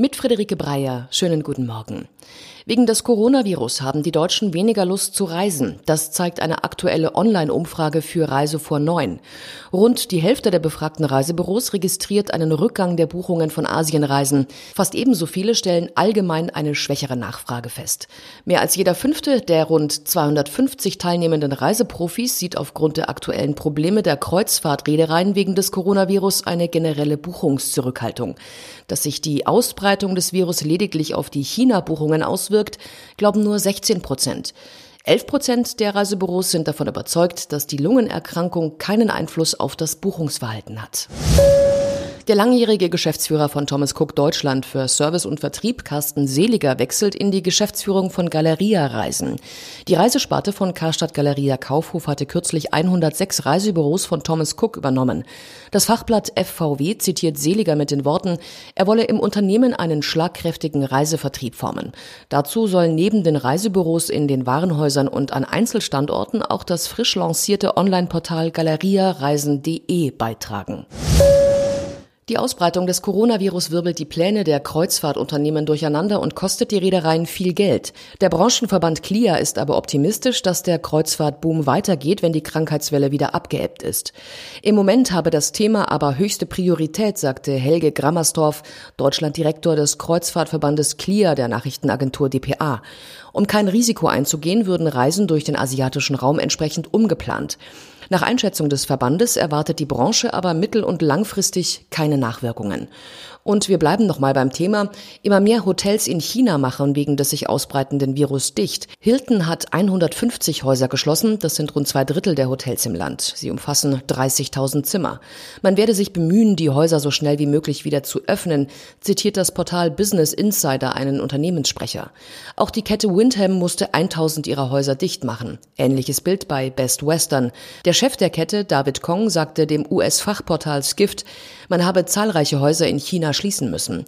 Mit Friederike Breyer, schönen guten Morgen. Wegen des Coronavirus haben die Deutschen weniger Lust zu reisen. Das zeigt eine aktuelle Online-Umfrage für Reise vor neun. Rund die Hälfte der befragten Reisebüros registriert einen Rückgang der Buchungen von Asienreisen. Fast ebenso viele stellen allgemein eine schwächere Nachfrage fest. Mehr als jeder fünfte der rund 250 teilnehmenden Reiseprofis sieht aufgrund der aktuellen Probleme der Kreuzfahrtreedereien wegen des Coronavirus eine generelle Buchungszurückhaltung. Dass sich die Ausbreitung des Virus lediglich auf die China-Buchungen auswirkt, auswirkt, glauben nur 16 Prozent. 11 Prozent der Reisebüros sind davon überzeugt, dass die Lungenerkrankung keinen Einfluss auf das Buchungsverhalten hat. Der langjährige Geschäftsführer von Thomas Cook Deutschland für Service und Vertrieb, Carsten Seliger, wechselt in die Geschäftsführung von Galeria Reisen. Die Reisesparte von Karstadt Galeria Kaufhof hatte kürzlich 106 Reisebüros von Thomas Cook übernommen. Das Fachblatt FVW zitiert Seliger mit den Worten, er wolle im Unternehmen einen schlagkräftigen Reisevertrieb formen. Dazu soll neben den Reisebüros in den Warenhäusern und an Einzelstandorten auch das frisch lancierte Online-Portal galeriareisen.de beitragen. Die Ausbreitung des Coronavirus wirbelt die Pläne der Kreuzfahrtunternehmen durcheinander und kostet die Reedereien viel Geld. Der Branchenverband CLIA ist aber optimistisch, dass der Kreuzfahrtboom weitergeht, wenn die Krankheitswelle wieder abgeebbt ist. Im Moment habe das Thema aber höchste Priorität, sagte Helge Grammersdorf, Deutschlanddirektor des Kreuzfahrtverbandes CLIA der Nachrichtenagentur dpa. Um kein Risiko einzugehen, würden Reisen durch den asiatischen Raum entsprechend umgeplant. Nach Einschätzung des Verbandes erwartet die Branche aber mittel- und langfristig keine Nachwirkungen. Und wir bleiben nochmal beim Thema. Immer mehr Hotels in China machen wegen des sich ausbreitenden Virus dicht. Hilton hat 150 Häuser geschlossen. Das sind rund zwei Drittel der Hotels im Land. Sie umfassen 30.000 Zimmer. Man werde sich bemühen, die Häuser so schnell wie möglich wieder zu öffnen, zitiert das Portal Business Insider einen Unternehmenssprecher. Auch die Kette Windham musste 1000 ihrer Häuser dicht machen. Ähnliches Bild bei Best Western. Der Chef der Kette, David Kong, sagte dem US-Fachportal Skift, man habe zahlreiche Häuser in China schließen müssen.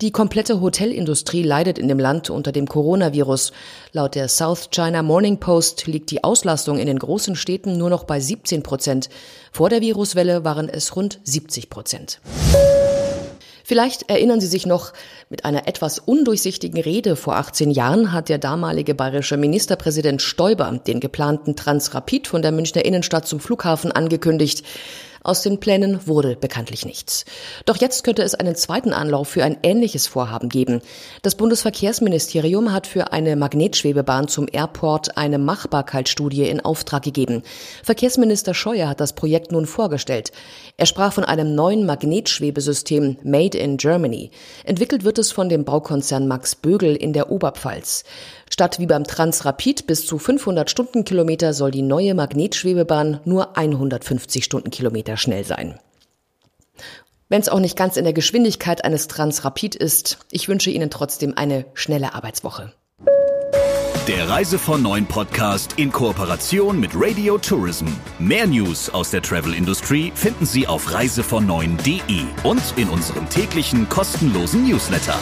Die komplette Hotelindustrie leidet in dem Land unter dem Coronavirus. Laut der South China Morning Post liegt die Auslastung in den großen Städten nur noch bei 17 Prozent. Vor der Viruswelle waren es rund 70 Prozent. Vielleicht erinnern Sie sich noch, mit einer etwas undurchsichtigen Rede vor 18 Jahren hat der damalige bayerische Ministerpräsident Stoiber den geplanten Transrapid von der Münchner Innenstadt zum Flughafen angekündigt. Aus den Plänen wurde bekanntlich nichts. Doch jetzt könnte es einen zweiten Anlauf für ein ähnliches Vorhaben geben. Das Bundesverkehrsministerium hat für eine Magnetschwebebahn zum Airport eine Machbarkeitsstudie in Auftrag gegeben. Verkehrsminister Scheuer hat das Projekt nun vorgestellt. Er sprach von einem neuen Magnetschwebesystem Made in Germany. Entwickelt wird es von dem Baukonzern Max Bögel in der Oberpfalz. Statt wie beim Transrapid bis zu 500 Stundenkilometer soll die neue Magnetschwebebahn nur 150 Stundenkilometer schnell sein. Wenn es auch nicht ganz in der Geschwindigkeit eines Transrapid ist, ich wünsche Ihnen trotzdem eine schnelle Arbeitswoche. Der Reise von Neuen Podcast in Kooperation mit Radio Tourism. Mehr News aus der Travel Industry finden Sie auf reisevon und in unserem täglichen kostenlosen Newsletter.